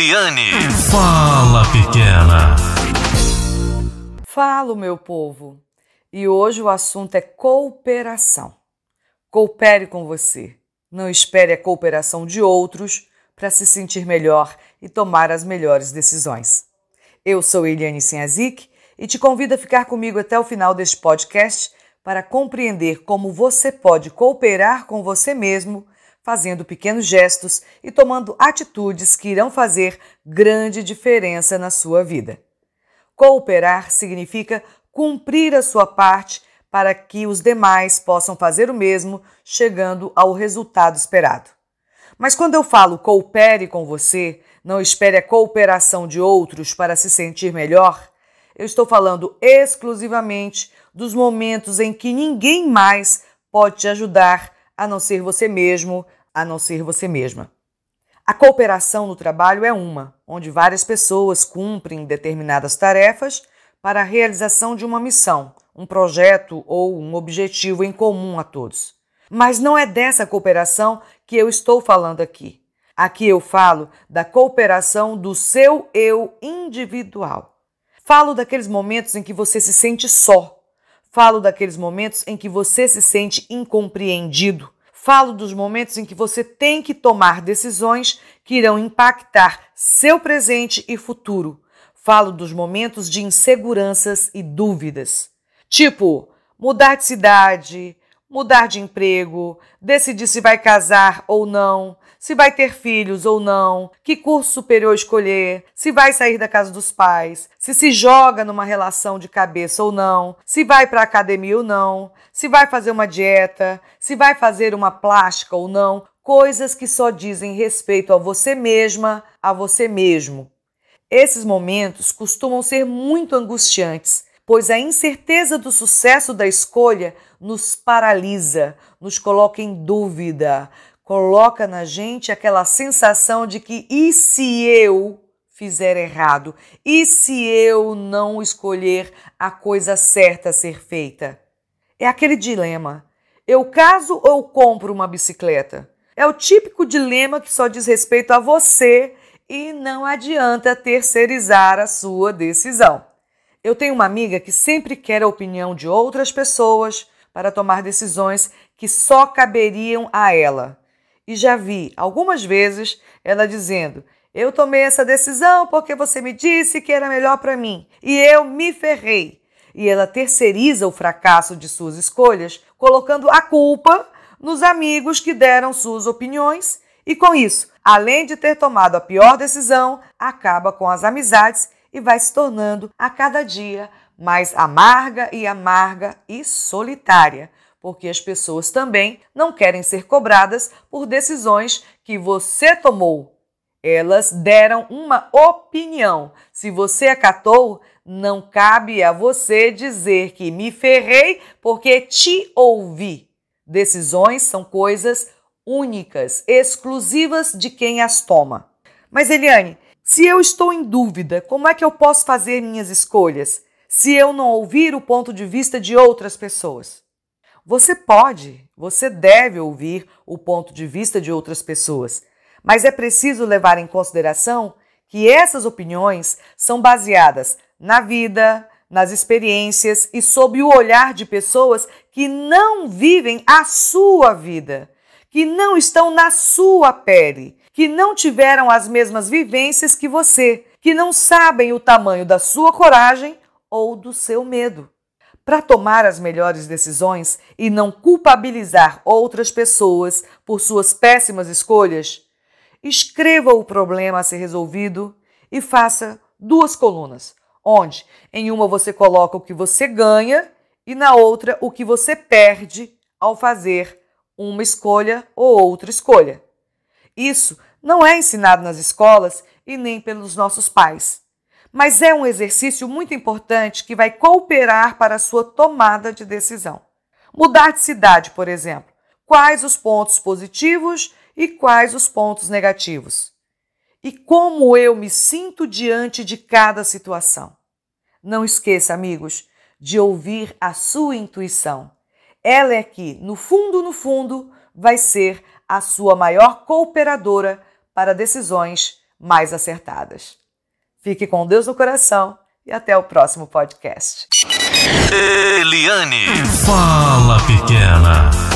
Eliane. Fala, pequena. Falo, meu povo. E hoje o assunto é cooperação. Coopere com você. Não espere a cooperação de outros para se sentir melhor e tomar as melhores decisões. Eu sou Eliane Sinhazik e te convido a ficar comigo até o final deste podcast para compreender como você pode cooperar com você mesmo, fazendo pequenos gestos e tomando atitudes que irão fazer grande diferença na sua vida. Cooperar significa cumprir a sua parte para que os demais possam fazer o mesmo, chegando ao resultado esperado. Mas quando eu falo coopere com você, não espere a cooperação de outros para se sentir melhor, eu estou falando exclusivamente dos momentos em que ninguém mais pode te ajudar a não ser você mesmo, a não ser você mesma. A cooperação no trabalho é uma, onde várias pessoas cumprem determinadas tarefas para a realização de uma missão, um projeto ou um objetivo em comum a todos. Mas não é dessa cooperação que eu estou falando aqui. Aqui eu falo da cooperação do seu eu individual. Falo daqueles momentos em que você se sente só. Falo daqueles momentos em que você se sente incompreendido. Falo dos momentos em que você tem que tomar decisões que irão impactar seu presente e futuro. Falo dos momentos de inseguranças e dúvidas. Tipo, mudar de cidade, mudar de emprego, decidir se vai casar ou não, se vai ter filhos ou não, que curso superior escolher, se vai sair da casa dos pais, se se joga numa relação de cabeça ou não, se vai para academia ou não, se vai fazer uma dieta, se vai fazer uma plástica ou não, coisas que só dizem respeito a você mesma, a você mesmo. Esses momentos costumam ser muito angustiantes pois a incerteza do sucesso da escolha nos paralisa, nos coloca em dúvida, coloca na gente aquela sensação de que e se eu fizer errado? E se eu não escolher a coisa certa a ser feita? É aquele dilema. Eu caso ou compro uma bicicleta? É o típico dilema que só diz respeito a você e não adianta terceirizar a sua decisão. Eu tenho uma amiga que sempre quer a opinião de outras pessoas para tomar decisões que só caberiam a ela. E já vi algumas vezes ela dizendo: Eu tomei essa decisão porque você me disse que era melhor para mim e eu me ferrei. E ela terceiriza o fracasso de suas escolhas, colocando a culpa nos amigos que deram suas opiniões, e com isso, além de ter tomado a pior decisão, acaba com as amizades e vai se tornando a cada dia mais amarga e amarga e solitária, porque as pessoas também não querem ser cobradas por decisões que você tomou. Elas deram uma opinião. Se você acatou, não cabe a você dizer que me ferrei porque te ouvi. Decisões são coisas únicas, exclusivas de quem as toma. Mas Eliane, se eu estou em dúvida, como é que eu posso fazer minhas escolhas se eu não ouvir o ponto de vista de outras pessoas? Você pode, você deve ouvir o ponto de vista de outras pessoas, mas é preciso levar em consideração que essas opiniões são baseadas na vida, nas experiências e sob o olhar de pessoas que não vivem a sua vida, que não estão na sua pele, que não tiveram as mesmas vivências que você, que não sabem o tamanho da sua coragem ou do seu medo. Para tomar as melhores decisões e não culpabilizar outras pessoas por suas péssimas escolhas, escreva o problema a ser resolvido e faça duas colunas, onde em uma você coloca o que você ganha e na outra o que você perde ao fazer uma escolha ou outra escolha. Isso não é ensinado nas escolas e nem pelos nossos pais, mas é um exercício muito importante que vai cooperar para a sua tomada de decisão. Mudar de cidade, por exemplo. Quais os pontos positivos e quais os pontos negativos? E como eu me sinto diante de cada situação? Não esqueça, amigos, de ouvir a sua intuição. Ela é que, no fundo, no fundo, vai ser a sua maior cooperadora para decisões mais acertadas. Fique com Deus no coração e até o próximo podcast. Eliane. Fala, pequena.